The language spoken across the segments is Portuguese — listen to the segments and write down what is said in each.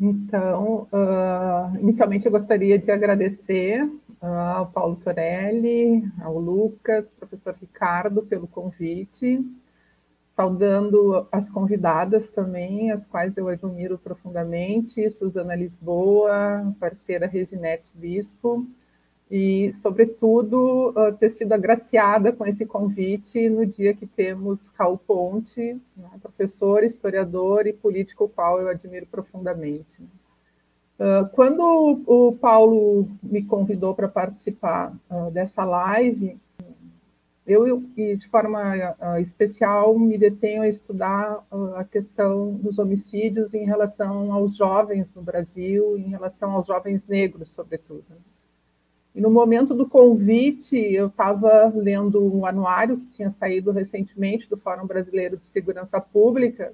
Então, uh, inicialmente eu gostaria de agradecer uh, ao Paulo Torelli, ao Lucas, professor Ricardo, pelo convite, saudando as convidadas também, as quais eu admiro profundamente, Suzana Lisboa, parceira Reginete Bispo, e, sobretudo, uh, ter sido agraciada com esse convite no dia que temos Cal Ponte, né, professor, historiador e político, qual eu admiro profundamente. Uh, quando o Paulo me convidou para participar uh, dessa live, eu, e de forma especial, me detenho a estudar a questão dos homicídios em relação aos jovens no Brasil, em relação aos jovens negros, sobretudo. E no momento do convite, eu estava lendo um anuário que tinha saído recentemente do Fórum Brasileiro de Segurança Pública,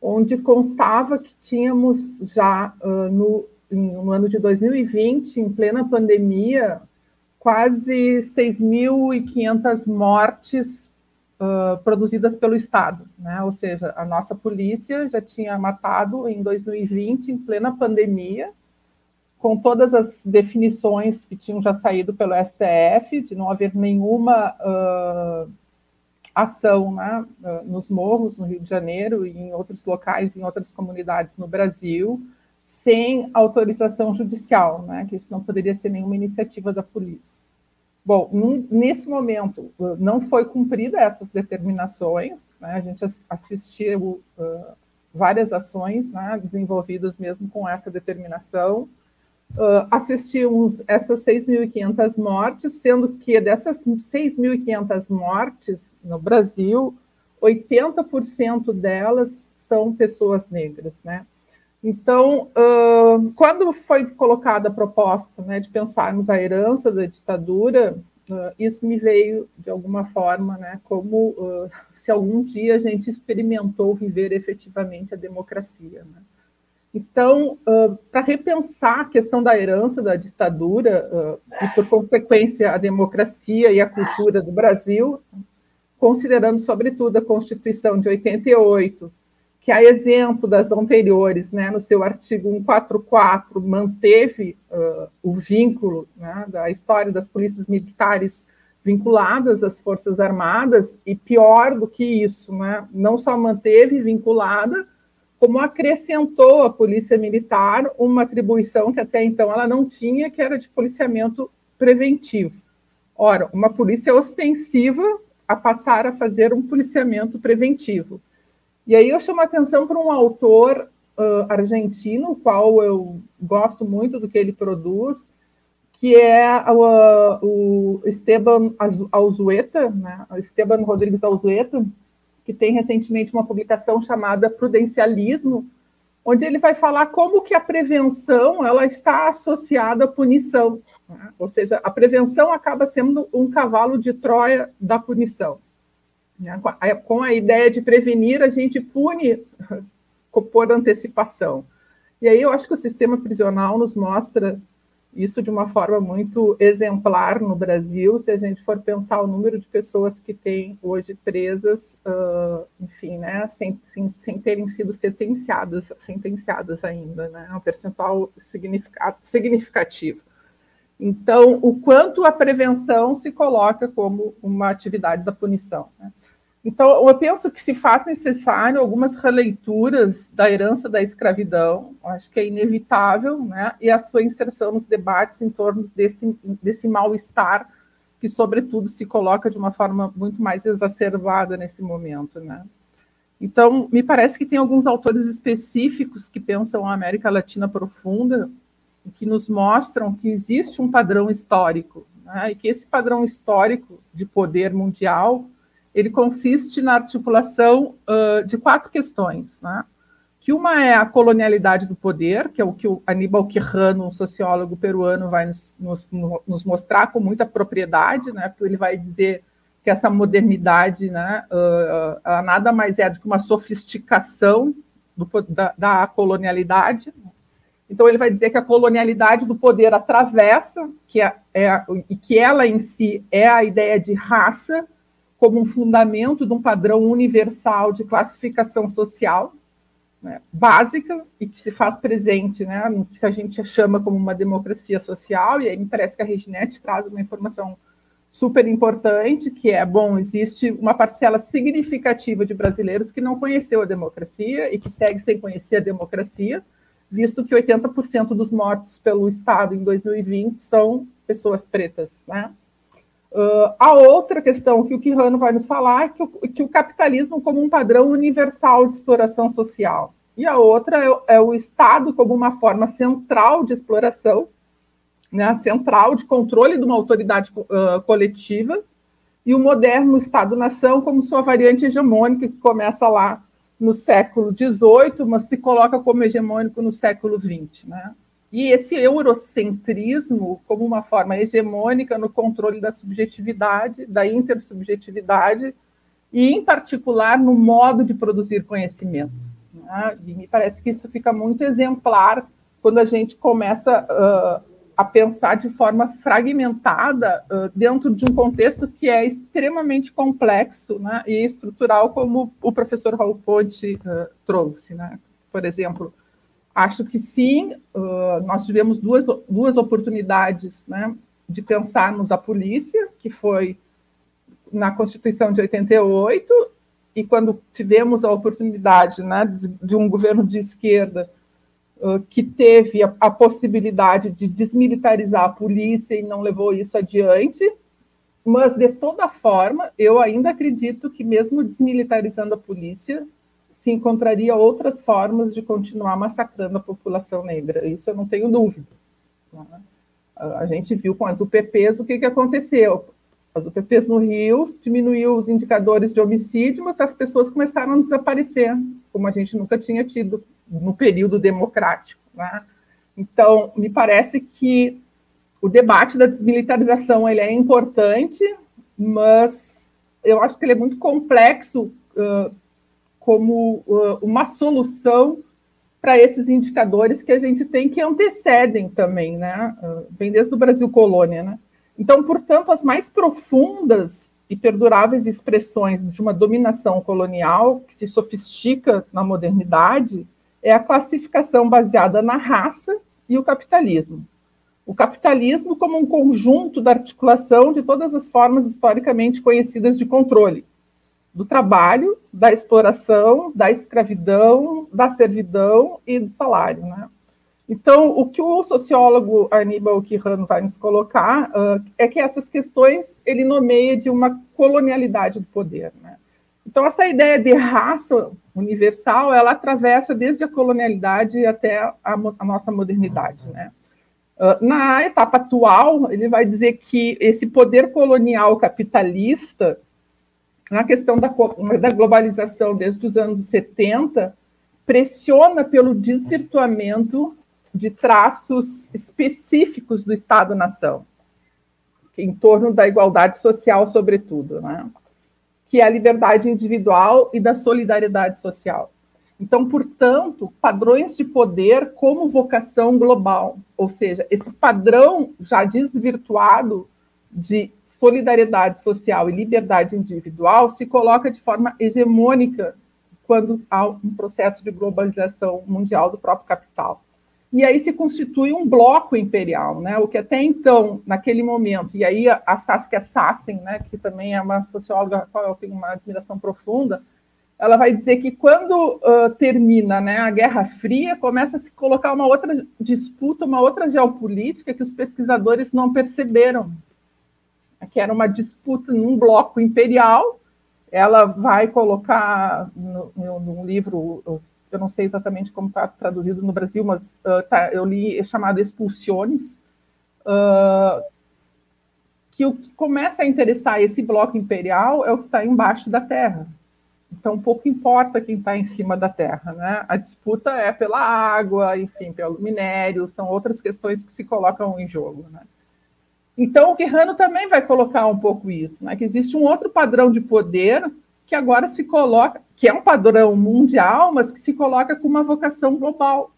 onde constava que tínhamos já uh, no, no ano de 2020, em plena pandemia, quase 6.500 mortes uh, produzidas pelo Estado. Né? Ou seja, a nossa polícia já tinha matado em 2020, em plena pandemia, com todas as definições que tinham já saído pelo STF, de não haver nenhuma uh, ação né, uh, nos morros no Rio de Janeiro e em outros locais, em outras comunidades no Brasil, sem autorização judicial, né, que isso não poderia ser nenhuma iniciativa da polícia. Bom, nesse momento uh, não foi cumprida essas determinações, né, a gente assistiu várias ações né, desenvolvidas mesmo com essa determinação, uh, assistimos essas 6.500 mortes, sendo que dessas 6.500 mortes no Brasil, 80% delas são pessoas negras, né? Então, uh, quando foi colocada a proposta né, de pensarmos a herança da ditadura, uh, isso me veio de alguma forma, né, como uh, se algum dia a gente experimentou viver efetivamente a democracia. Né? Então, uh, para repensar a questão da herança da ditadura uh, e, por consequência, a democracia e a cultura do Brasil, considerando, sobretudo, a Constituição de 88, que, a exemplo das anteriores, né, no seu artigo 144, manteve uh, o vínculo né, da história das polícias militares vinculadas às Forças Armadas, e pior do que isso, né, não só manteve vinculada, como acrescentou à Polícia Militar uma atribuição que até então ela não tinha, que era de policiamento preventivo. Ora, uma polícia ostensiva a passar a fazer um policiamento preventivo. E aí eu chamo a atenção para um autor uh, argentino, o qual eu gosto muito do que ele produz, que é o Esteban Alzueta, né? Esteban Rodrigues Alzueta, que tem recentemente uma publicação chamada Prudencialismo, onde ele vai falar como que a prevenção ela está associada à punição. Né? Ou seja, a prevenção acaba sendo um cavalo de Troia da punição. Né? Com a ideia de prevenir, a gente pune por antecipação. E aí eu acho que o sistema prisional nos mostra isso de uma forma muito exemplar no Brasil, se a gente for pensar o número de pessoas que tem hoje presas, uh, enfim, né, sem, sem, sem, terem sido sentenciadas, sentenciadas ainda, né, é um percentual significativo. Então, o quanto a prevenção se coloca como uma atividade da punição. Né? Então, eu penso que se faz necessário algumas releituras da herança da escravidão, acho que é inevitável, né? e a sua inserção nos debates em torno desse, desse mal-estar que, sobretudo, se coloca de uma forma muito mais exacerbada nesse momento. Né? Então, me parece que tem alguns autores específicos que pensam a América Latina profunda, que nos mostram que existe um padrão histórico, né? e que esse padrão histórico de poder mundial ele consiste na articulação uh, de quatro questões, né? que uma é a colonialidade do poder, que é o que o Aníbal Quijano, um sociólogo peruano, vai nos, nos, nos, mostrar com muita propriedade, né? porque ele vai dizer que essa modernidade né, uh, nada mais é do que uma sofisticação do, da, da colonialidade. Então, ele vai dizer que a colonialidade do poder atravessa, que é, é, e que ela em si é a ideia de raça, como um fundamento de um padrão universal de classificação social. né, básica e que se faz presente, né, que a gente chama como uma democracia social, e aí me parece que a Reginete traz uma informação super importante, que é, bom, existe uma parcela significativa de brasileiros que não conheceu a democracia e que segue sem conhecer a democracia, visto que 80% dos mortos pelo Estado em 2020 são pessoas pretas, né? Uh, a outra questão que o Quirrano vai nos falar é que o, que o, capitalismo como um padrão universal de exploração social. E a outra é, é o Estado como uma forma central de exploração, né, central de controle de uma autoridade uh, coletiva, e o moderno Estado-nação como sua variante hegemônica, que começa lá no século XVIII, mas se coloca como hegemônico no século XX. Né? E esse eurocentrismo como uma forma hegemônica no controle da subjetividade, da intersubjetividade, e, em particular, no modo de produzir conhecimento. Né? E me parece que isso fica muito exemplar quando a gente começa uh, a pensar de forma fragmentada uh, dentro de um contexto que é extremamente complexo né? e estrutural, como o professor Raul Ponte uh, trouxe. Né? Por exemplo, Acho que sim, nós tivemos duas, duas oportunidades né, de pensarmos a polícia, que foi na Constituição de 88, e quando tivemos a oportunidade né, de, de um governo de esquerda que teve a, a, possibilidade de desmilitarizar a polícia e não levou isso adiante, mas de toda forma, eu ainda acredito que mesmo desmilitarizando a polícia, se encontraria outras formas de continuar massacrando a população negra. Isso eu não tenho dúvida. Né? A gente viu com as UPPs o que, que aconteceu. As UPPs no Rio diminuiu os indicadores de homicídio, mas as pessoas começaram a desaparecer, como a gente nunca tinha tido no período democrático. Né? Então, me parece que o debate da desmilitarização ele é importante, mas eu acho que ele é muito complexo uh, como uh, uma solução para esses indicadores que a gente tem que antecedem também, né? Uh, vem desde o Brasil colônia, né? Então, portanto, as mais profundas e perduráveis expressões de uma dominação colonial que se sofistica na modernidade é a classificação baseada na raça e o capitalismo. O capitalismo como um conjunto da articulação de todas as formas historicamente conhecidas de controle, do trabalho, da exploração, da escravidão, da servidão e do salário. Né? Então, o que o sociólogo Aníbal Quirrano vai nos colocar uh, é que essas questões ele nomeia de uma colonialidade do poder. Né? Então, essa ideia de raça universal, ela atravessa desde a colonialidade até a, a nossa modernidade. Né? Uh, na etapa atual, ele vai dizer que esse poder colonial capitalista na questão da, da globalização desde os anos 70, pressiona pelo desvirtuamento de traços específicos do Estado-nação, em torno da igualdade social, sobretudo, né? que é a liberdade individual e da solidariedade social. Então, portanto, padrões de poder como vocação global, ou seja, esse padrão já desvirtuado de solidariedade social e liberdade individual se coloca de forma hegemônica quando há um processo de globalização mundial do próprio capital. E aí se constitui um bloco imperial, né? o que até então, naquele momento, e aí a Saskia Sassen, né, que também é uma socióloga a qual eu tenho uma admiração profunda, ela vai dizer que quando uh, termina né, a Guerra Fria, começa a se colocar uma outra disputa, uma outra geopolítica que os pesquisadores não perceberam que era uma disputa num bloco imperial. Ela vai colocar no, no, no livro, eu não sei exatamente como está traduzido no Brasil, mas uh, tá, eu li é chamado Expulsiones, uh, que o que começa a interessar esse bloco imperial é o que está embaixo da terra. Então, pouco importa quem está em cima da terra, né? A disputa é pela água, enfim, pelo minério, são outras questões que se colocam em jogo, né? Então, o Quirrano também vai colocar um pouco isso, né? que existe um outro padrão de poder que agora se coloca, que é um padrão mundial, mas que se coloca com uma vocação global.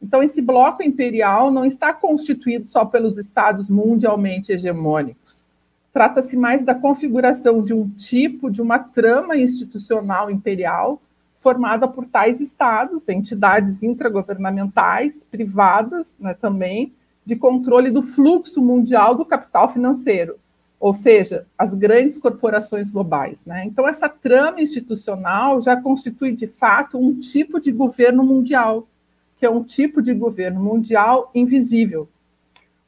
Então, esse bloco imperial não está constituído só pelos estados mundialmente hegemônicos. Trata-se mais da configuração de um tipo, de uma trama institucional imperial, formada por tais estados, entidades intragovernamentais, privadas né, também, de controle do fluxo mundial do capital financeiro, ou seja, as grandes corporações globais. Né? Então, essa trama institucional já constitui, de fato, um tipo de governo mundial, que é um tipo de governo mundial invisível.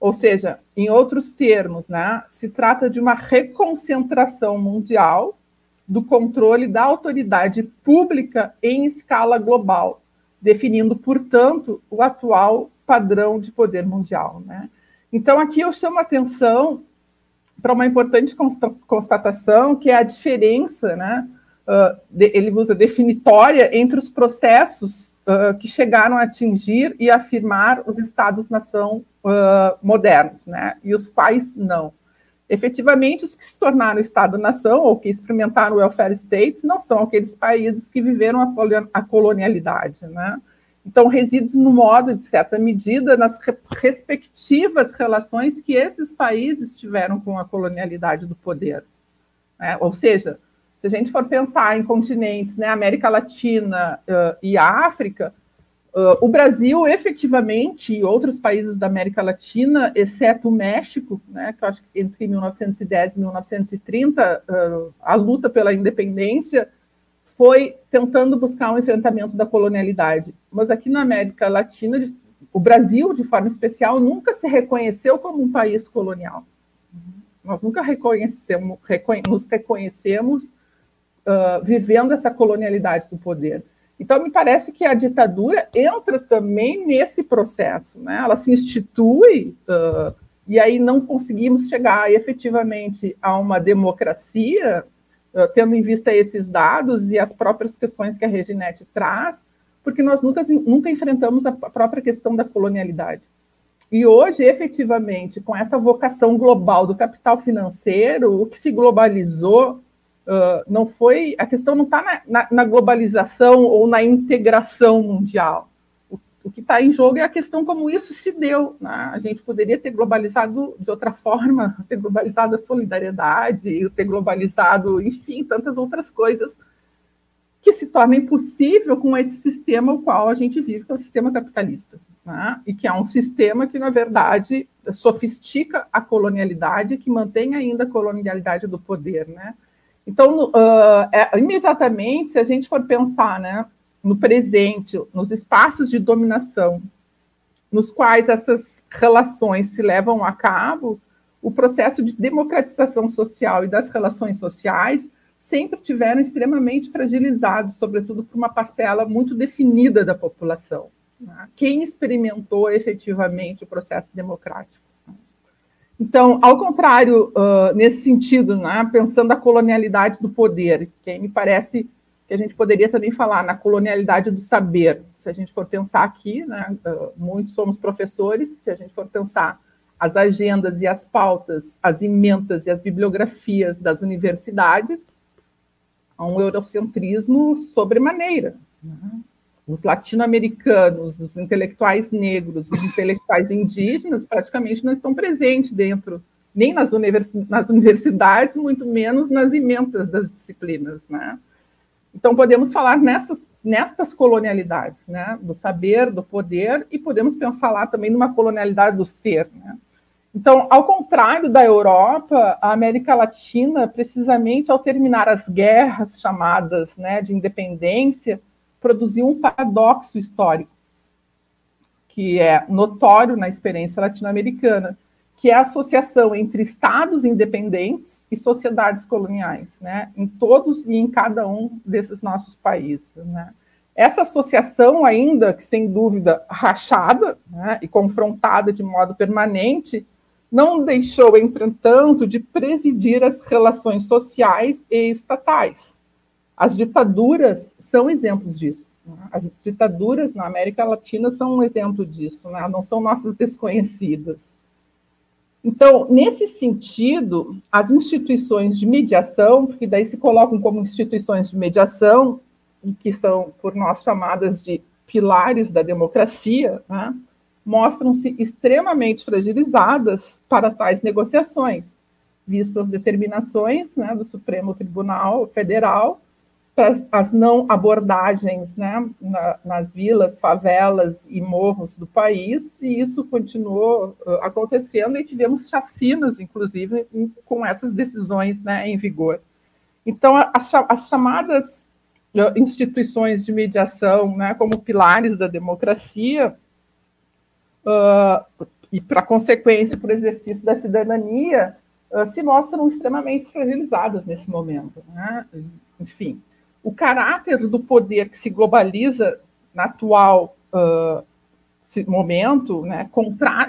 Ou seja, em outros termos, né, se trata de uma reconcentração mundial do controle da autoridade pública em escala global, definindo, portanto, o atual padrão de poder mundial. Né? Então, aqui eu chamo a atenção para uma importante constatação, que é a diferença, né, uh, de, ele usa definitória, entre os processos uh, que chegaram a atingir e afirmar os Estados-nação uh, modernos, né, e os quais não. Efetivamente, os que se tornaram Estado-nação ou que experimentaram o welfare states não são aqueles países que viveram a colonialidade, né? Então, reside no modo, de certa medida, nas respectivas relações que esses países tiveram com a colonialidade do poder. Né? Ou seja, se a gente for pensar em continentes, né, América Latina uh, e África, Uh, o Brasil, efetivamente, e outros países da América Latina, exceto o México, né, que eu acho que entre 1910 e 1930, uh, a luta pela independência foi tentando buscar um enfrentamento da colonialidade. Mas aqui na América Latina, o Brasil, de forma especial, nunca se reconheceu como um país colonial. Nós nunca reconhecemos, reconhe nos reconhecemos uh, vivendo essa colonialidade do poder. Então, me parece que a ditadura entra também nesse processo, né? Ela se institui, uh, e aí não conseguimos chegar efetivamente a uma democracia, tendo em vista esses dados e as próprias questões que a Reginete traz, porque nós nunca, nunca enfrentamos a própria questão da colonialidade. E hoje, efetivamente, com essa vocação global do capital financeiro, o que se globalizou Uh, não foi a questão não está na, na, na, globalização ou na integração mundial. O, que está em jogo é a questão como isso se deu. Né? A gente poderia ter globalizado de outra forma, ter globalizado a solidariedade, ter globalizado, enfim, tantas outras coisas que se torna impossível com esse sistema o qual a gente vive, que é o sistema capitalista. Né? E que é um sistema que, na verdade, sofistica a colonialidade, que mantém ainda a colonialidade do poder, né? Então, uh, é, imediatamente, se a gente for pensar né, no presente, nos espaços de dominação, nos quais essas relações se levam a cabo, o processo de democratização social e das relações sociais sempre tiveram extremamente fragilizados, sobretudo por uma parcela muito definida da população. Né? Quem experimentou efetivamente o processo democrático? Então, ao contrário, nesse sentido, né, pensando a colonialidade do poder, que me parece que a gente poderia também falar na colonialidade do saber. Se a gente for pensar aqui, né, uh, muitos somos professores, se a gente for pensar as agendas e as pautas, as emendas e as bibliografias das universidades, há um eurocentrismo sobremaneira. Né? os latino-americanos, os intelectuais negros, os intelectuais indígenas praticamente não estão presentes dentro, nem nas, univers, nas universidades, muito menos nas emendas das disciplinas, né? Então, podemos falar nessas, nestas colonialidades, né? Do saber, do poder, e podemos falar também de uma colonialidade do ser, né? Então, ao contrário da Europa, a América Latina, precisamente ao terminar as guerras chamadas né, de independência, produziu um paradoxo histórico, que é notório na experiência latino-americana, que é a associação entre estados independentes e sociedades coloniais, né, em todos e em cada um desses nossos países. Né. Essa associação, ainda que sem dúvida rachada né, e confrontada de modo permanente, não deixou, entretanto, de presidir as relações sociais e estatais. As ditaduras são exemplos disso. Né? As ditaduras na América Latina são um exemplo disso, né? não são nossas desconhecidas. Então, nesse sentido, as instituições de mediação, porque daí se colocam como instituições de mediação, que são por nós chamadas de pilares da democracia, né? mostram-se extremamente fragilizadas para tais negociações, visto as determinações né, do Supremo Tribunal Federal as não abordagens né, na, nas vilas, favelas e morros do país, e isso continuou uh, acontecendo, e tivemos chacinas, inclusive, com essas decisões né, em vigor. Então, as, as chamadas uh, instituições de mediação, né, como pilares da democracia, uh, e para consequência, para o exercício da cidadania, se mostram extremamente fragilizadas nesse momento. Né? Enfim, o caráter do poder que se globaliza na atual uh, momento, né,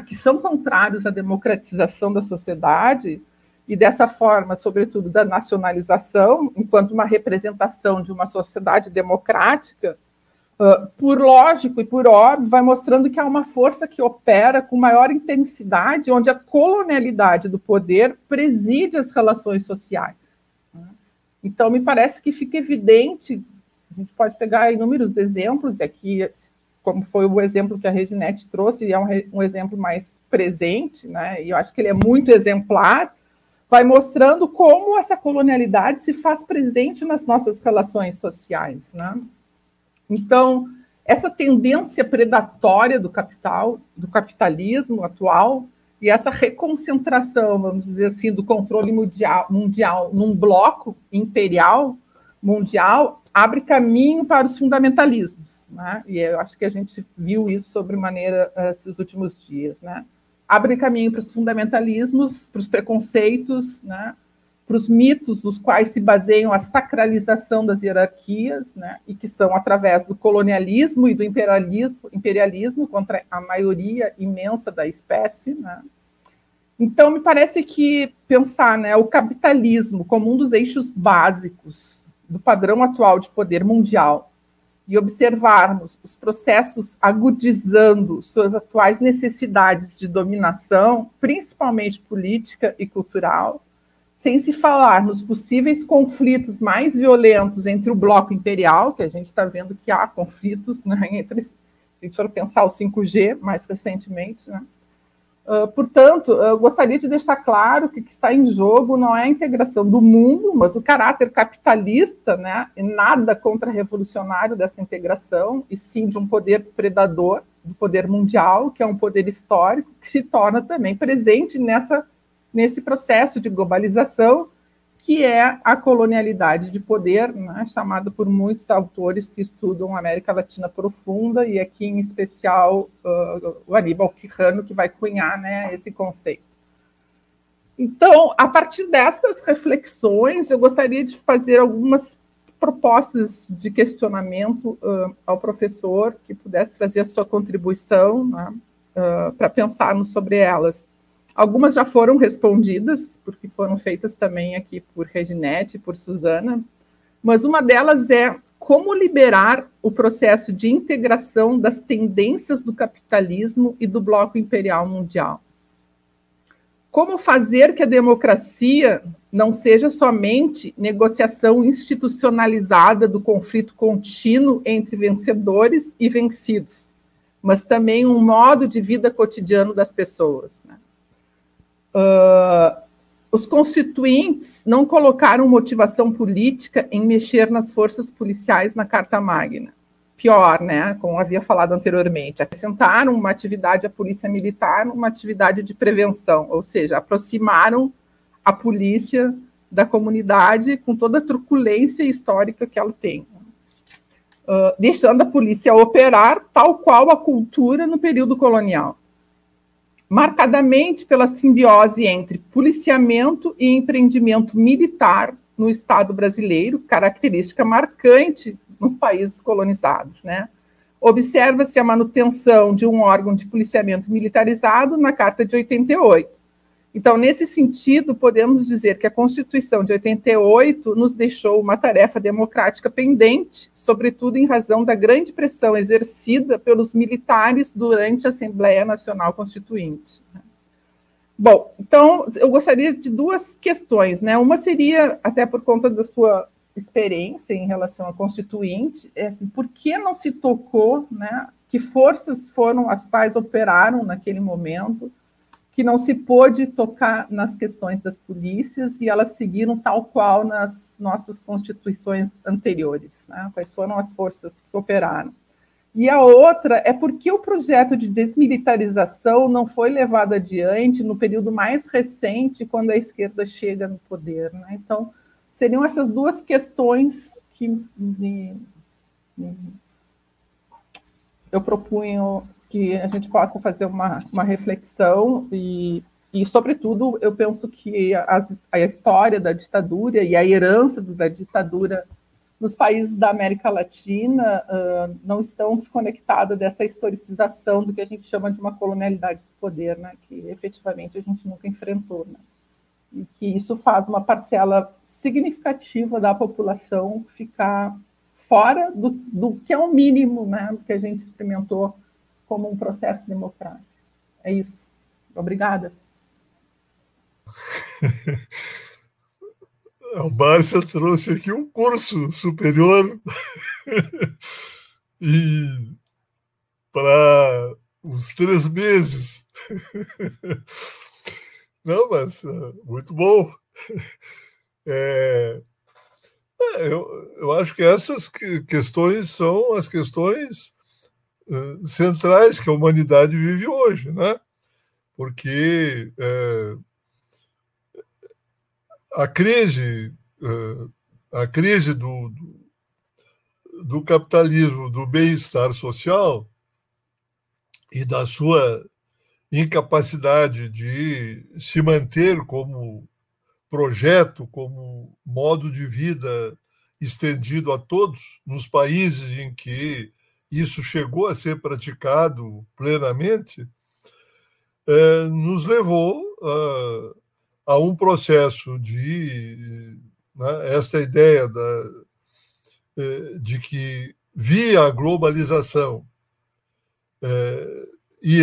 que são contrários à democratização da sociedade e dessa forma, sobretudo, da nacionalização, enquanto uma representação de uma sociedade democrática, uh, por lógico e por óbvio, vai mostrando que há uma força que opera com maior intensidade, onde a colonialidade do poder preside as relações sociais. Então, me parece que fica evidente, a gente pode pegar inúmeros exemplos, aqui, como foi o exemplo que a Reginete trouxe, é um, um exemplo mais presente, né? e eu acho que ele é muito exemplar, vai mostrando como essa colonialidade se faz presente nas nossas relações sociais. Né? Então, essa tendência predatória do capital, do capitalismo atual, e essa reconcentração, vamos dizer assim, do controle mundial, mundial num bloco imperial mundial abre caminho para os fundamentalismos, né? E eu acho que a gente viu isso sobremaneira eh, esses últimos dias, né? Abre caminho para os fundamentalismos, para os preconceitos, né? Para os mitos nos quais se baseiam a sacralização das hierarquias, né, e que são através do colonialismo e do imperialismo, imperialismo contra a maioria imensa da espécie. Né. Então, me parece que pensar né, o capitalismo como um dos eixos básicos do padrão atual de poder mundial e observarmos os processos agudizando suas atuais necessidades de dominação, principalmente política e cultural, sem se falar nos possíveis conflitos mais violentos entre o bloco imperial, que a gente está vendo que há conflitos né, entre, se a gente for pensar o 5G mais recentemente. Né? Uh, portanto, eu gostaria de deixar claro que o que está em jogo não é a integração do mundo, mas o caráter capitalista, né, e nada contra-revolucionário dessa integração, e sim de um poder predador, do poder mundial, que é um poder histórico, que se torna também presente nessa nesse processo de globalização que é a colonialidade de poder, né, chamado por muitos autores que estudam a América Latina profunda, e aqui em especial uh, o Aníbal Quijano, que vai cunhar né, esse conceito. Então, a partir dessas reflexões, eu gostaria de fazer algumas propostas de questionamento uh, ao professor, que pudesse trazer a sua contribuição né, uh, para pensarmos sobre elas. Algumas já foram respondidas, porque foram feitas também aqui por Reginete, por Suzana, mas uma delas é como liberar o processo de integração das tendências do capitalismo e do bloco imperial mundial. Como fazer que a democracia não seja somente negociação institucionalizada do conflito contínuo entre vencedores e vencidos, mas também um modo de vida cotidiano das pessoas. Né? Uh, os constituintes não colocaram motivação política em mexer nas forças policiais na Carta Magna. Pior, né? Como havia falado anteriormente, acrescentaram uma atividade à polícia militar, uma atividade de prevenção, ou seja, aproximaram a polícia da comunidade com toda a truculência histórica que ela tem, uh, deixando a polícia operar tal qual a cultura no período colonial marcadamente pela simbiose entre policiamento e empreendimento militar no Estado brasileiro, característica marcante nos países colonizados. Né? Observa-se a manutenção de um órgão de policiamento militarizado na Carta de 88, então, nesse sentido, podemos dizer que a Constituição de 88 nos deixou uma tarefa democrática pendente, sobretudo em razão da grande pressão exercida pelos militares durante a Assembleia Nacional Constituinte. Bom, então eu gostaria de duas questões, né? Uma seria, até por conta da sua experiência em relação à Constituinte, é assim, por que não se tocou, né? Que forças foram as quais operaram naquele momento? Que não se pôde tocar nas questões das polícias e elas seguiram tal qual nas nossas constituições anteriores, né? quais foram as forças que operaram. E a outra é porque o projeto de desmilitarização não foi levado adiante no período mais recente, quando a esquerda chega no poder. Né? Então, seriam essas duas questões que eu propunho que a gente possa fazer uma, uma reflexão e, e, sobretudo, eu penso que a, a história da ditadura e a herança da ditadura nos países da América Latina uh, não estão desconectadas dessa historicização do que a gente chama de uma colonialidade do poder, né, que efetivamente a gente nunca enfrentou. Né, e que isso faz uma parcela significativa da população ficar fora do, do que é o mínimo né, que a gente experimentou como um processo democrático. É isso. Obrigada. A Márcia trouxe aqui um curso superior e para uns três meses. Não, mas muito bom. É, é, eu, eu acho que essas questões são as questões uh, centrais que a humanidade vive hoje, né? Porque é, a crise, uh, a crise do, do, do capitalismo, do bem-estar social e da sua incapacidade de se manter como projeto, como modo de vida estendido a todos, nos países em que isso chegou a ser praticado plenamente, é, nos levou a, a, um processo de né, essa ideia da, é, de que via a globalização é, e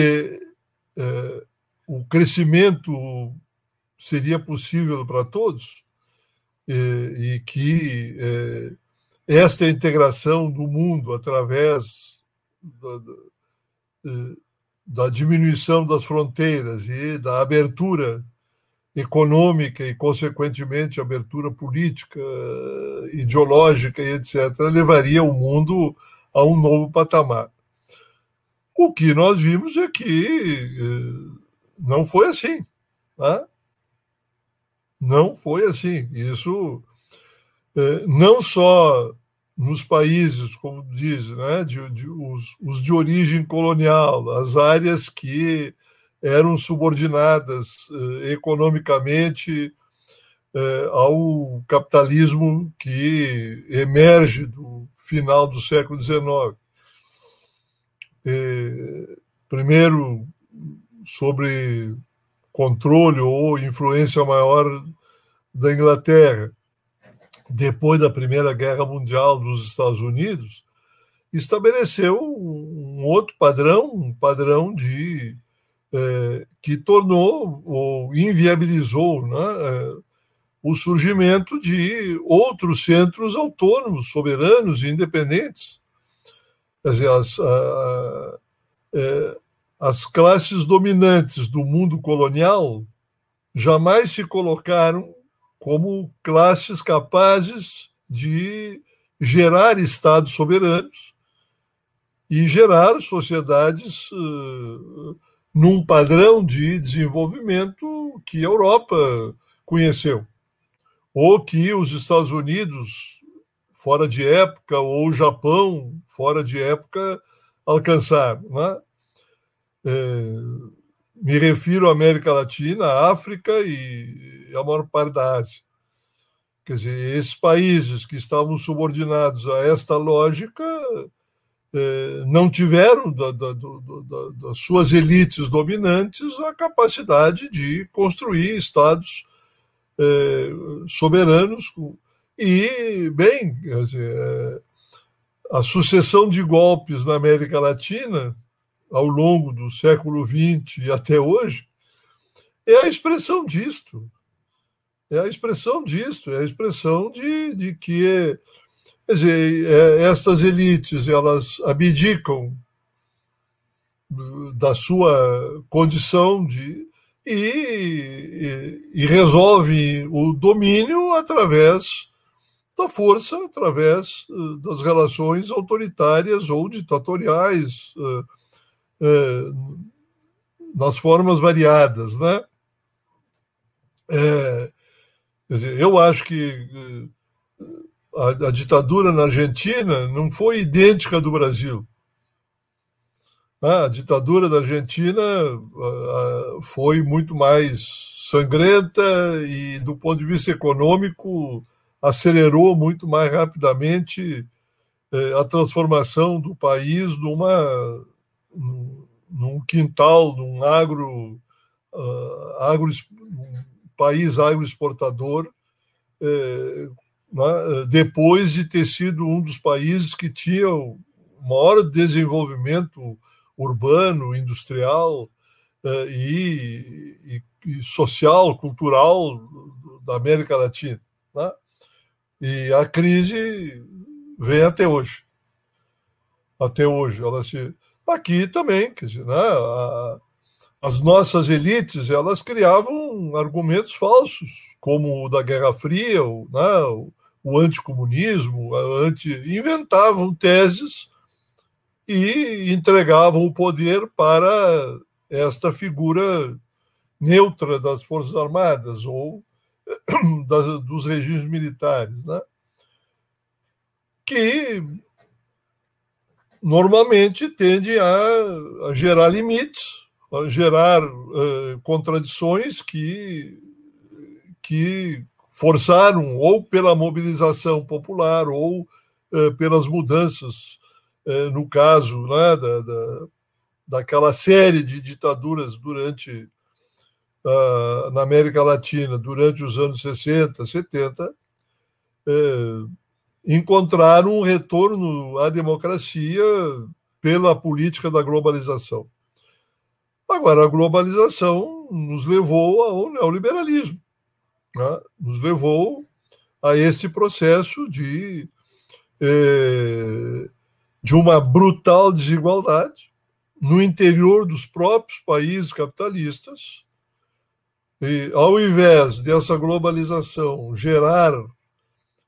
é, o crescimento seria possível para todos e, e que é, esta integração do mundo através da, da, da, diminuição das fronteiras e da abertura econômica e, consequentemente, abertura política, ideológica e etc., levaria o mundo a um novo patamar. O que nós vimos é que eh, não foi assim. Tá? Não foi assim. Isso não só nos países, como diz, né, de, de, os, os de origem colonial, as áreas que eram subordinadas eh, economicamente eh, ao capitalismo que emerge do final do século XIX. Eh, primeiro, sobre controle ou influência maior da Inglaterra, depois da Primeira Guerra Mundial dos Estados Unidos, estabeleceu um outro padrão, um padrão de é, que tornou ou inviabilizou né, é, o surgimento de outros centros autônomos, soberanos e independentes. Quer dizer, as, a, é, as classes dominantes do mundo colonial jamais se colocaram como classes capazes de gerar estados soberanos e gerar sociedades uh, num padrão de desenvolvimento que a Europa conheceu, ou que os Estados Unidos, fora de época, ou o Japão, fora de época, alcançaram. Né? É, me refiro à América Latina, à África e a maior parte da Ásia. Quer dizer, esses países que estavam subordinados a esta lógica é, não tiveram da, da, da, das suas elites dominantes a capacidade de construir estados é, soberanos. E, bem, dizer, é, a sucessão de golpes na América Latina ao longo do século XX e até hoje, é a expressão disto. É a expressão disto, é a expressão de, de que quer dizer, é, essas elites elas abdicam da sua condição de, e, e, e resolve o domínio através da força, através uh, das relações autoritárias ou ditatoriais, uh, nas formas variadas. Né? É, dizer, eu acho que a, a ditadura na Argentina não foi idêntica à do Brasil. A ditadura da Argentina foi muito mais sangrenta e, do ponto de vista econômico, acelerou muito mais rapidamente é, a transformação do país numa, num quintal, num agro, agro um país agroexportador, é, né, depois de ter sido um dos países que tinha o maior desenvolvimento urbano, industrial eh, e, e, e, social, cultural da América Latina. Né? E a crise vem até hoje. Até hoje. Ela se... Aqui também, quer dizer, né? A, as nossas elites elas criavam argumentos falsos, como o da Guerra Fria, o, né, o, o anticomunismo, anti, inventavam teses e entregavam o poder para esta figura neutra das Forças Armadas ou das, dos regimes militares, né? que normalmente tende a, a gerar limites, a gerar uh, contradições que, que forçaram ou pela mobilização popular ou uh, pelas mudanças é, no caso né, da, da, daquela série de ditaduras durante uh, na América Latina durante os anos 60, 70, é, encontraram um retorno à democracia pela política da globalização. Agora, a globalização nos levou ao neoliberalismo, né? nos levou a esse processo de eh, de uma brutal desigualdade no interior dos próprios países capitalistas. E, ao invés dessa globalização gerar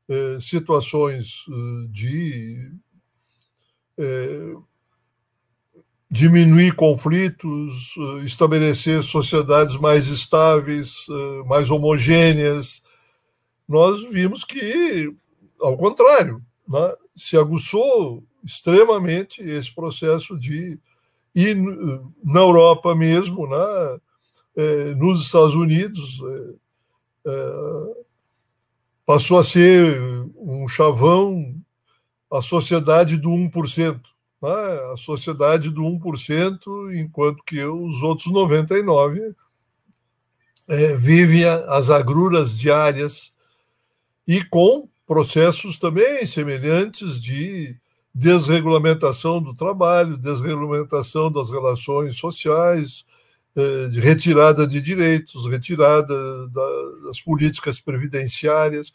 eh, situações eh, de eh, diminuir conflitos, estabelecer sociedades mais estáveis, mais homogêneas, nós vimos que, ao contrário, né, se aguçou extremamente esse processo de. E na Europa mesmo, né, nos Estados Unidos, é, é, passou a ser um chavão a sociedade do 1%. Né, a sociedade do 1%, enquanto que os outros 99% é, vivem as agruras diárias e com processos também semelhantes de desregulamentação do trabalho, desregulamentação das relações sociais, de retirada de direitos, retirada das políticas previdenciárias.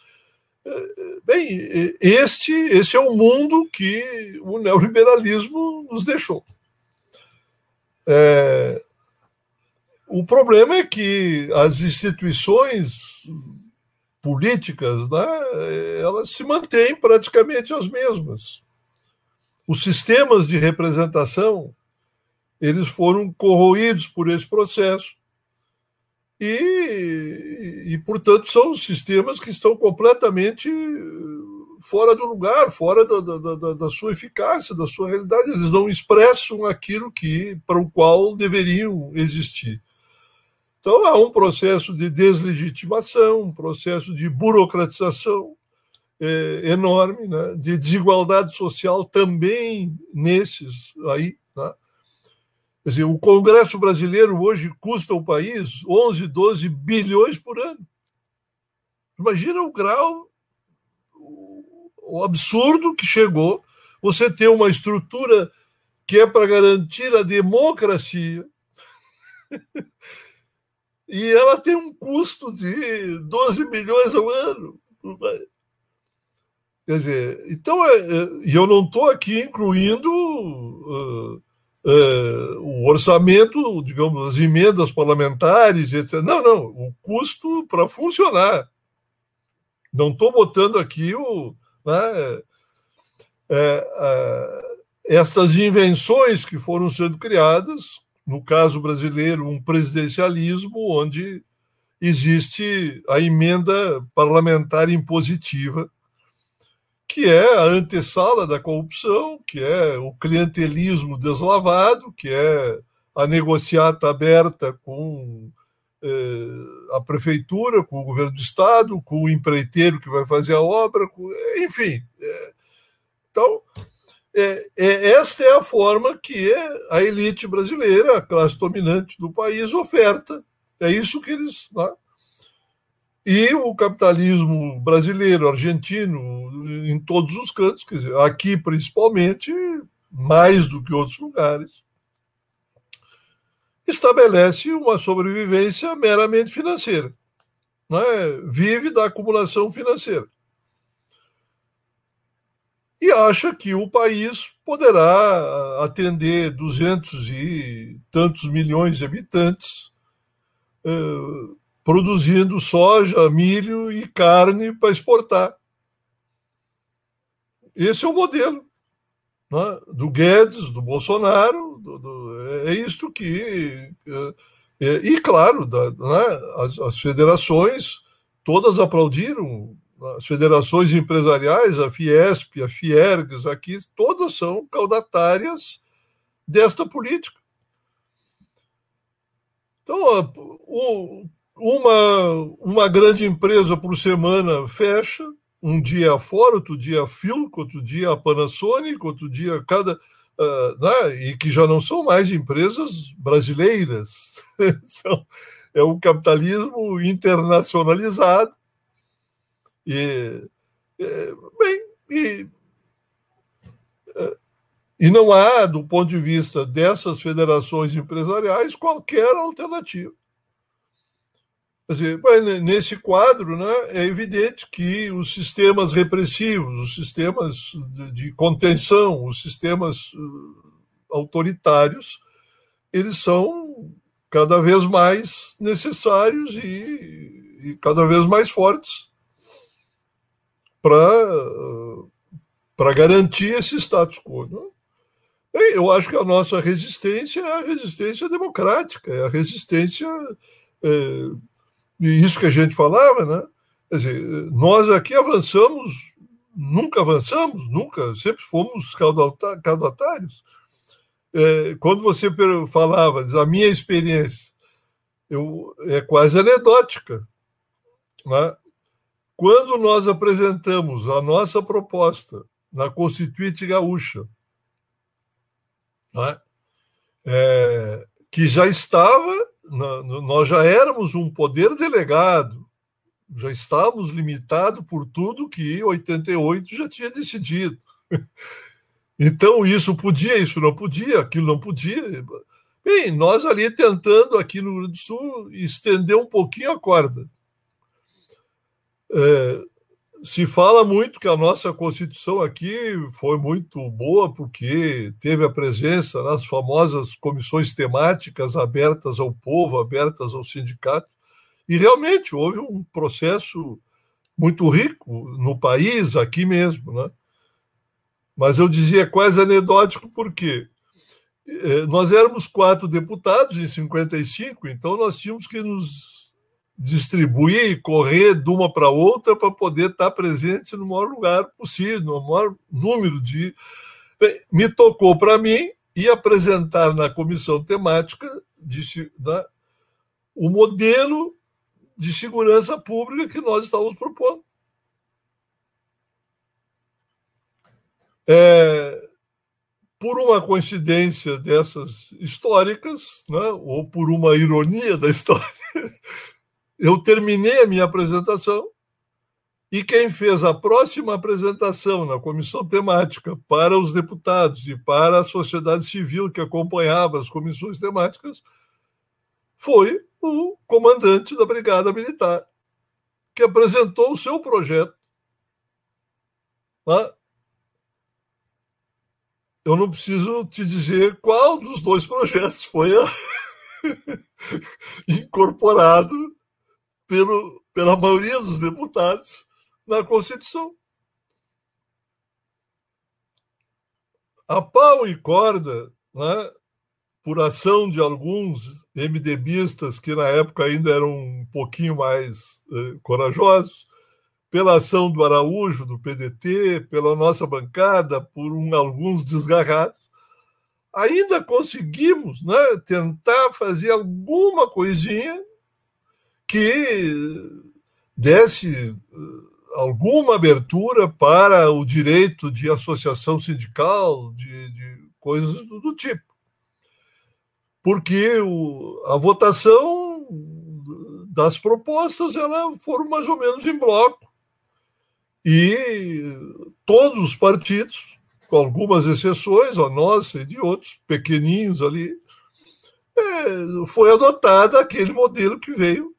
Eh, bem, este, este é o mundo que o neoliberalismo nos deixou. É, o problema é que as instituições políticas, né, elas se mantêm praticamente as mesmas os sistemas de representação eles foram corroídos por esse processo e, e, portanto, são sistemas que estão completamente fora do lugar, fora da, da, da, da, sua eficácia, da sua realidade. Eles não expressam aquilo que para o qual deveriam existir. Então, há um processo de deslegitimação, um processo de burocratização, é, enorme, né, de desigualdade social também nesses aí. Né? Quer dizer, o Congresso brasileiro hoje custa ao país 11, 12 bilhões por ano. Imagina o grau, o absurdo que chegou você ter uma estrutura que é para garantir a democracia e ela tem um custo de 12 milhões ao ano. Quer dizer, então, é, é, e eu não estou aqui incluindo uh, o orçamento, digamos, as emendas parlamentares, etc. Não, não, o custo para funcionar. Não estou botando aqui o. Né, é, é, essas invenções que foram sendo criadas, no caso brasileiro, um presidencialismo onde existe a emenda parlamentar impositiva, que é a antessala da corrupção, que é o clientelismo deslavado, que é a negociata aberta com eh, a prefeitura, com o governo do estado, com o empreiteiro que vai fazer a obra, com, enfim. É, então, é, é, esta é a forma que a elite brasileira, a classe dominante do país, oferta. É isso que eles. Né? E o capitalismo brasileiro, argentino, em todos os cantos, quer dizer, aqui principalmente, mais do que outros lugares, estabelece uma sobrevivência meramente financeira. Né? Vive da acumulação financeira. E acha que o país poderá atender duzentos e tantos milhões de habitantes, eh, produzindo soja, milho e carne para exportar. Esse é o modelo né? do Guedes, do Bolsonaro, do, do, é, isto que. É, é, e, claro, da, né? as, as federações todas aplaudiram as federações empresariais, a Fiesp, a Fiergs, aqui, todas são caudatárias desta política. Então, uma, uma grande empresa por semana fecha, um dia fora, outro dia a Philco, outro dia a Panasonic, outro dia cada. Uh, né? e que já não são mais empresas brasileiras. são, é um capitalismo internacionalizado. E, é, bem, e, é, e não há, do ponto de vista dessas federações empresariais, qualquer alternativa. Dizer, nesse quadro, né, é evidente que os sistemas repressivos, os sistemas de contenção, os sistemas uh, autoritários, eles são cada vez mais necessários e, e cada vez mais fortes para garantir esse status quo. Né? Eu acho que a nossa resistência é a resistência democrática, é a resistência é, e isso que a gente falava, né? Quer dizer, nós aqui avançamos, nunca avançamos, nunca, sempre fomos caudatários. É, quando você falava, a minha experiência, eu, é quase anedótica. Né? Quando nós apresentamos a nossa proposta na Constituinte Gaúcha, né? é, que já estava nós já éramos um poder delegado, já estávamos limitados por tudo que 88 já tinha decidido. Então, isso podia, isso não podia, aquilo não podia. Bem, nós ali tentando, aqui no Rio Grande do Sul, estender um pouquinho a corda. É, se fala muito que a nossa Constituição aqui foi muito boa, porque teve a presença nas famosas comissões temáticas abertas ao povo, abertas ao sindicato, e realmente houve um processo muito rico no país, aqui mesmo. Né? Mas eu dizia quase anedótico, porque é, nós éramos quatro deputados em 55, então nós tínhamos que nos distribuir e correr de uma para outra para poder estar presente no maior lugar possível, no maior número de. Me tocou para mim e apresentar na comissão temática de, né, o modelo de segurança pública que nós estávamos propondo. É, por uma coincidência dessas históricas, né, ou por uma ironia da história, eu terminei a minha apresentação e quem fez a próxima apresentação na comissão temática para os deputados e para a sociedade civil que acompanhava as comissões temáticas foi o comandante da Brigada Militar, que apresentou o seu projeto. Né? eu não preciso te dizer qual dos dois projetos foi incorporado pelo, pela maioria dos deputados na Constituição. A pau e corda, né, por ação de alguns MDBistas que na época ainda eram um pouquinho mais eh, corajosos, pela ação do Araújo, do PDT, pela nossa bancada, por um, alguns desgarrados, ainda conseguimos né, tentar fazer alguma coisinha que desse eh, alguma abertura para o direito de associação sindical, de, de coisas do, do, tipo. Porque o, a votação das propostas ela foram mais ou menos em bloco. E todos os partidos, com algumas exceções, a nossa e de outros pequeninhos ali, é, foi adotado aquele modelo que veio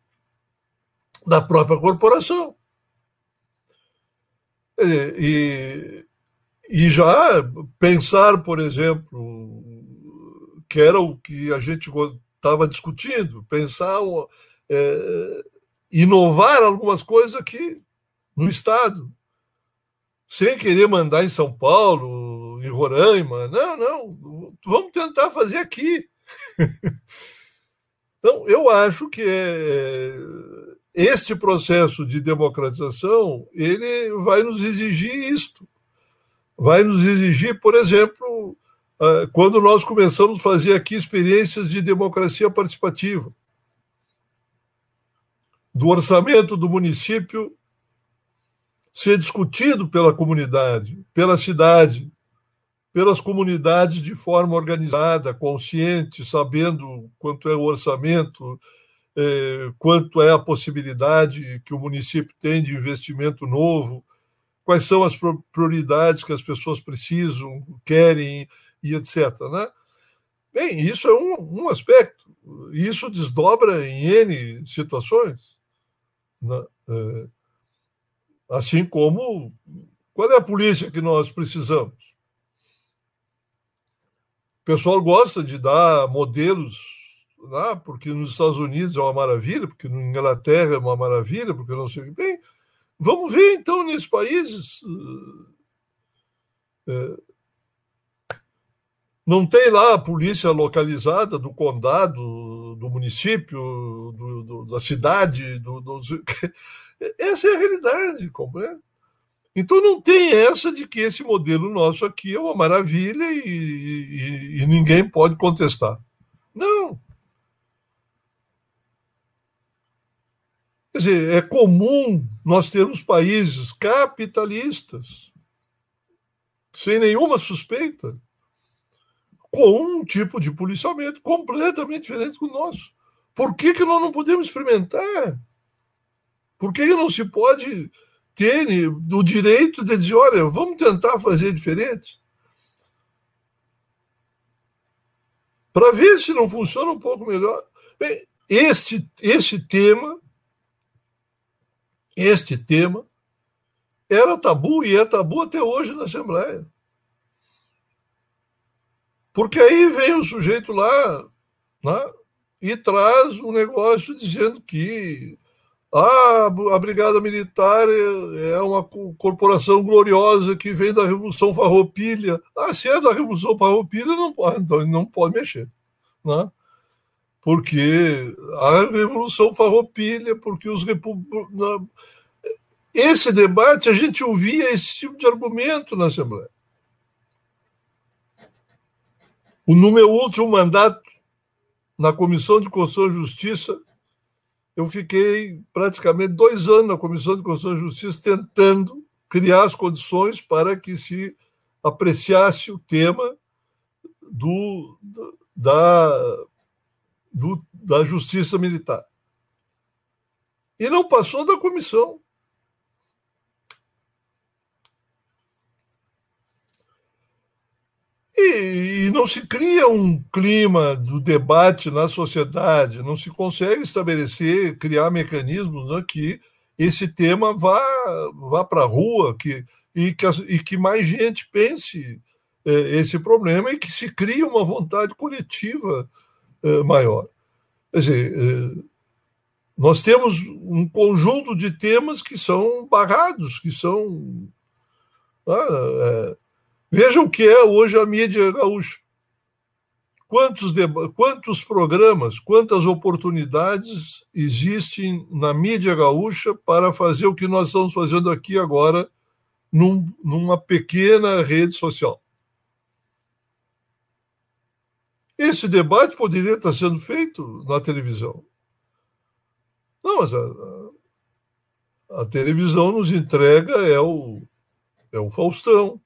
da própria corporação. E, e já pensar, por exemplo, que era o que a gente estava discutindo, pensar, é, inovar algumas coisas aqui no Estado, sem querer mandar em São Paulo, em Roraima. Não, não, vamos tentar fazer aqui. então, eu acho que é, este processo de democratização ele vai nos exigir isto. Vai nos exigir, por exemplo, ah, quando nós começamos a fazer aqui experiências de democracia participativa, do orçamento do município ser discutido pela comunidade, pela cidade, pelas comunidades de forma organizada, consciente, sabendo quanto é o orçamento, quanto é a possibilidade que o município tem de investimento novo, quais são as prioridades que as pessoas precisam, querem e etc. Né? Bem, isso é um, um aspecto. Isso desdobra em N situações. Né? É, assim como qual é a polícia que nós precisamos? O pessoal gosta de dar modelos lá, porque nos Estados Unidos é uma maravilha, porque na Inglaterra é uma maravilha, porque não sei. Bem, vamos ver então nesses países. É, não tem lá a polícia localizada do condado, do município, do, do, da cidade. Do, essa é a realidade, compreende? Então não tem essa de que esse modelo nosso aqui é uma maravilha e, e, e ninguém pode contestar. Não. Quer dizer, é comum nós termos países capitalistas, sem nenhuma suspeita, com um tipo de policiamento completamente diferente do nosso. Por que, que nós não podemos experimentar? Por que, que não se pode ter o direito de dizer, olha, vamos tentar fazer diferente? Para ver se não funciona um pouco melhor. Bem, este, este tema este tema era tabu e é tabu até hoje na Assembleia. Porque aí vem o sujeito lá né, e traz um negócio dizendo que ah, a Brigada Militar é, é uma corporação gloriosa que vem da Revolução Farroupilha. Ah, se é da Revolução Farroupilha, não pode, então não pode mexer. Né? Porque a Revolução Farroupilha, porque os republicanos. Esse debate, a gente ouvia esse tipo de argumento na Assembleia. O, no meu último mandato, na Comissão de Constituição e Justiça, eu fiquei praticamente dois anos na Comissão de Constituição e Justiça tentando criar as condições para que se apreciasse o tema do, da do, da Justiça Militar. E não passou da comissão. E, e, não se cria um clima do debate na sociedade, não se consegue estabelecer, criar mecanismos né, que esse tema vá, vá para a rua que, e, que, e que mais gente pense é, esse problema e que se crie uma vontade coletiva é, maior. Quer dizer, é, nós temos um conjunto de temas que são barrados, que são. Ah, vejam o que é hoje a mídia gaúcha. Quantos, quantos programas, quantas oportunidades existem na mídia gaúcha para fazer o que nós estamos fazendo aqui agora num, numa pequena rede social? Esse debate poderia estar sendo feito na televisão. Não, mas a, a, a televisão nos entrega é o, é o Faustão,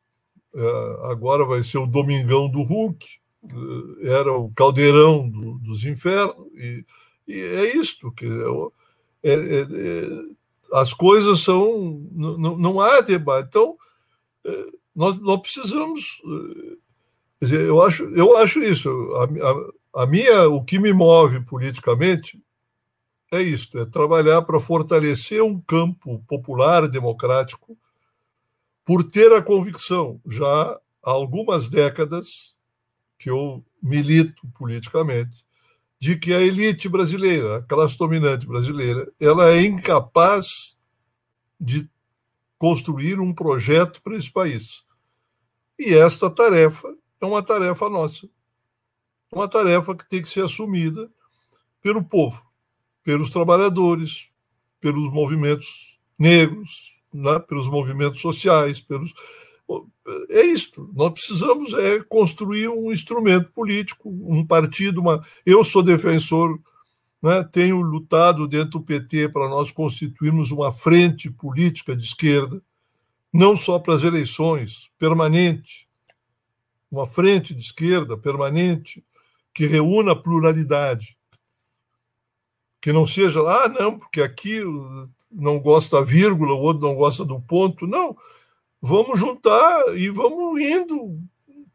é, agora vai ser o Domingão do Hulk, eh, era o caldeirão do, dos infernos, e, e, é isto, que é, é, é, as coisas são. Não, não há debate. Então, eh, nós, nós precisamos. Eh, dizer, eu, acho, eu acho isso. A, a, a minha, o que me move politicamente é isto: é trabalhar para fortalecer um campo popular democrático, por ter a convicção, já há algumas décadas, que eu milito politicamente, de que a elite brasileira, a classe dominante brasileira, ela é incapaz de construir um projeto para esse país. E esta tarefa é uma tarefa nossa. Uma tarefa que tem que ser assumida pelo povo, pelos trabalhadores, pelos movimentos negros, né, pelos movimentos sociais, pelos é isto. Nós precisamos é construir um instrumento político, um partido. Uma... Eu sou defensor, né, tenho lutado dentro do PT para nós constituirmos uma frente política de esquerda, não só para as eleições, permanente, uma frente de esquerda permanente que reúna a pluralidade, que não seja ah não porque aqui não gosta da vírgula, o outro não gosta do ponto, não vamos juntar e vamos indo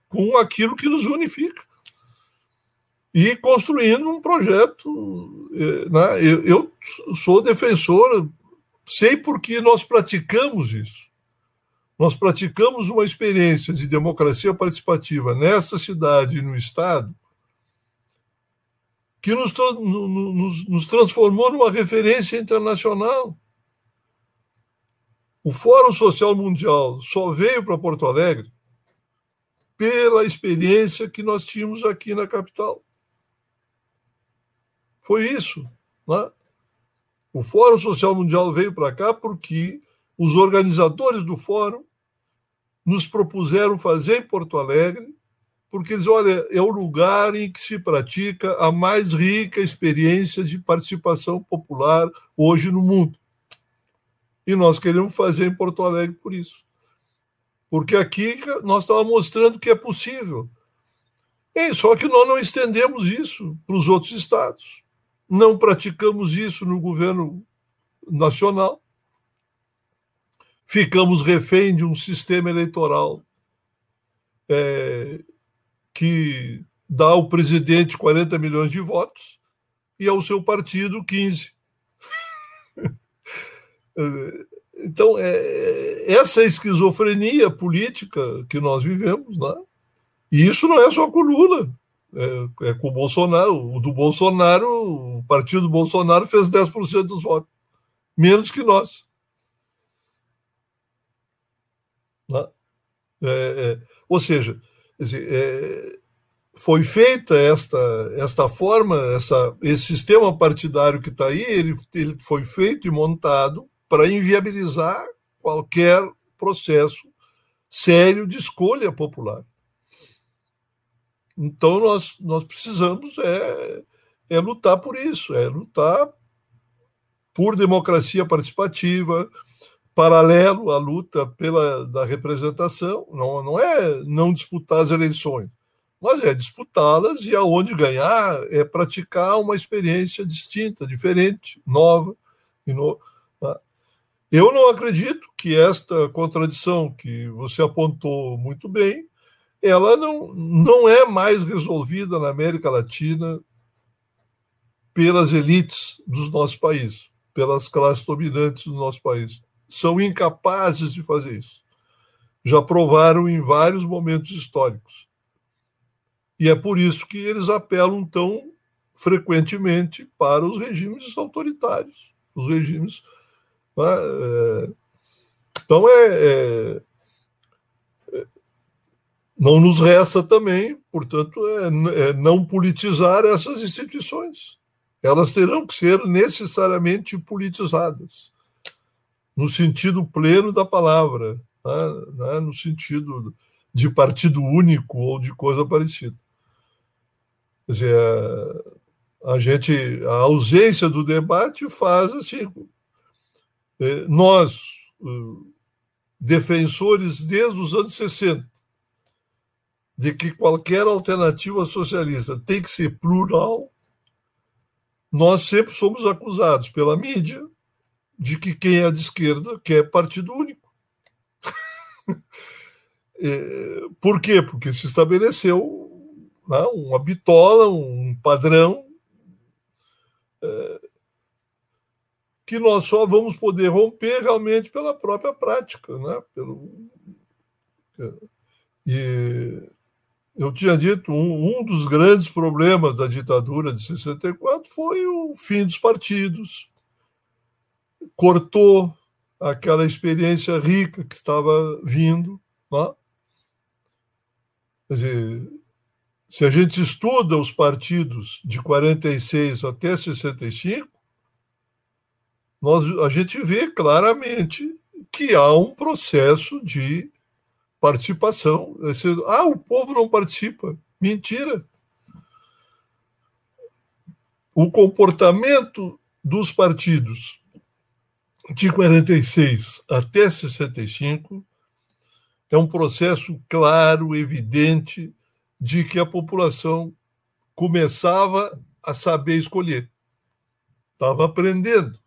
com aquilo que nos unifica. E construindo um projeto. Eh, né? Eu, eu sou defensor, sei porque nós praticamos isso. Nós praticamos uma experiência de democracia participativa nessa cidade e no Estado que nos, nos, nos transformou numa referência internacional. O Fórum Social Mundial só veio para Porto Alegre pela experiência que nós tínhamos aqui na capital. Foi isso. Né? O Fórum Social Mundial veio para cá porque os organizadores do fórum nos propuseram fazer em Porto Alegre, porque eles, olha, é o lugar em que se pratica a mais rica experiência de participação popular hoje no mundo. E nós queremos fazer em Porto Alegre por isso. Porque aqui nós estávamos mostrando que é possível. E só que nós não estendemos isso para os outros estados. Não praticamos isso no governo nacional. Ficamos refém de um sistema eleitoral é, que dá ao presidente 40 milhões de votos e ao seu partido 15. Então, é, essa esquizofrenia política que nós vivemos, né? e isso não é só com Lula, é, é, com o Bolsonaro. O do Bolsonaro, o partido do Bolsonaro fez 10% dos votos, menos que nós. Né? É, é, ou seja, é, foi feita esta, esta forma, essa, esse sistema partidário que está aí, ele, ele foi feito e montado para inviabilizar qualquer processo sério de escolha popular. Então, nós, nós precisamos é, é lutar por isso, é lutar por democracia participativa, paralelo à luta pela da representação, não, não é não disputar as eleições, mas é disputá-las e aonde ganhar é praticar uma experiência distinta, diferente, nova, ino, eu não acredito que esta contradição que você apontou muito bem, ela não, não é mais resolvida na América Latina pelas elites dos nossos países, pelas classes dominantes do nosso país. São incapazes de fazer isso. já provaram em vários momentos históricos. E é por isso que eles apelam tão frequentemente para os regimes autoritários, os regimes. Né, é, então, é, é, é, não nos resta também, portanto, é, é não politizar essas instituições. Elas terão que ser necessariamente politizadas, no sentido pleno da palavra, né, né no sentido de partido único ou de coisa parecida. Quer dizer, a, a gente, a ausência do debate faz assim. É, nós, defensores desde os anos 60, de que qualquer alternativa socialista tem que ser plural, nós sempre somos acusados pela mídia de que quem é de esquerda quer partido único. é, por quê? Porque se estabeleceu né, uma bitola, um padrão é, que nós só vamos poder romper realmente pela própria prática, né? Pelo, é, e eu tinha dito um, um dos grandes problemas da ditadura de 64 foi o fim dos partidos, cortou aquela experiência rica que estava vindo, né? Quer dizer, se a gente estuda os partidos de 46 até 65, nós, a gente vê claramente que há um processo de participação. Ah, o povo não participa. Mentira. O comportamento dos partidos de 46 até 65 é um processo claro, evidente, de que a população começava a saber escolher. Estava aprendendo.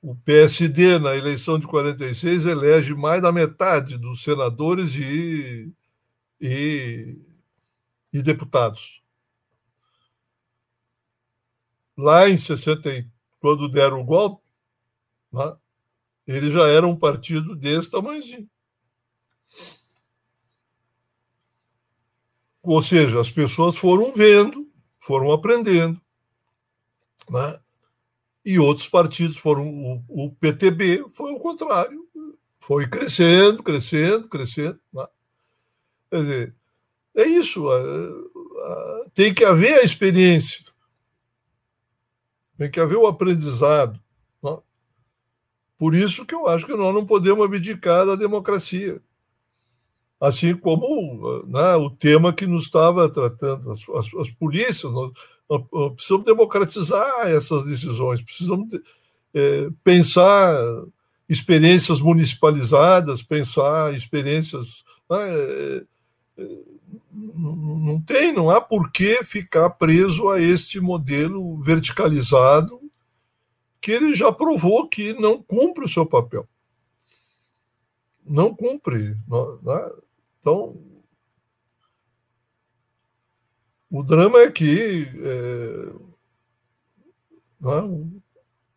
O PSD, na eleição de 46, elege mais da metade dos senadores e, e, e deputados. Lá em 60, quando deram o golpe, né, ele já era um partido desse tamanhozinho. Ou seja, as pessoas foram vendo, foram aprendendo. Né? E outros partidos foram. O, o, PTB foi o contrário. Foi crescendo, crescendo, crescendo. Né? Quer dizer, é isso. tem que haver a experiência. Tem que haver o aprendizado. Né? Por isso que eu acho que nós não podemos abdicar da democracia assim como né, o tema que nos estava tratando, as, as, as polícias. Nós, nós, precisamos democratizar essas decisões, precisamos é, pensar experiências municipalizadas, pensar experiências. Né, é, é, não tem, não há por que ficar preso a este modelo verticalizado que ele já provou que não cumpre o seu papel. Não cumpre. Né? Então, o drama é que é, né,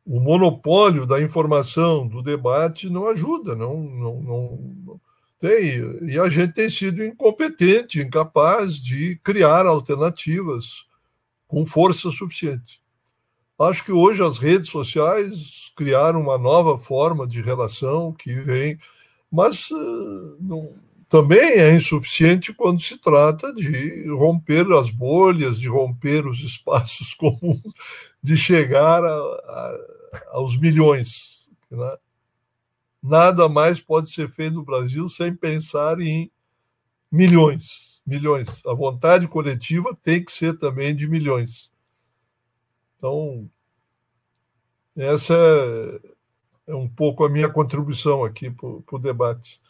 o monopólio da informação, do debate, não ajuda, não, não, não, tem. E a gente tem sido incompetente, incapaz de criar alternativas com força suficiente. Acho que hoje as redes sociais criaram uma nova forma de relação que vem, mas uh, não, também é insuficiente quando se trata de romper as bolhas, de romper os espaços comuns, de chegar a, a, aos milhões. Né? Nada mais pode ser feito no Brasil sem pensar em milhões, milhões. A vontade coletiva tem que ser também de milhões. Então, essa é, é um pouco a minha contribuição aqui para o debate.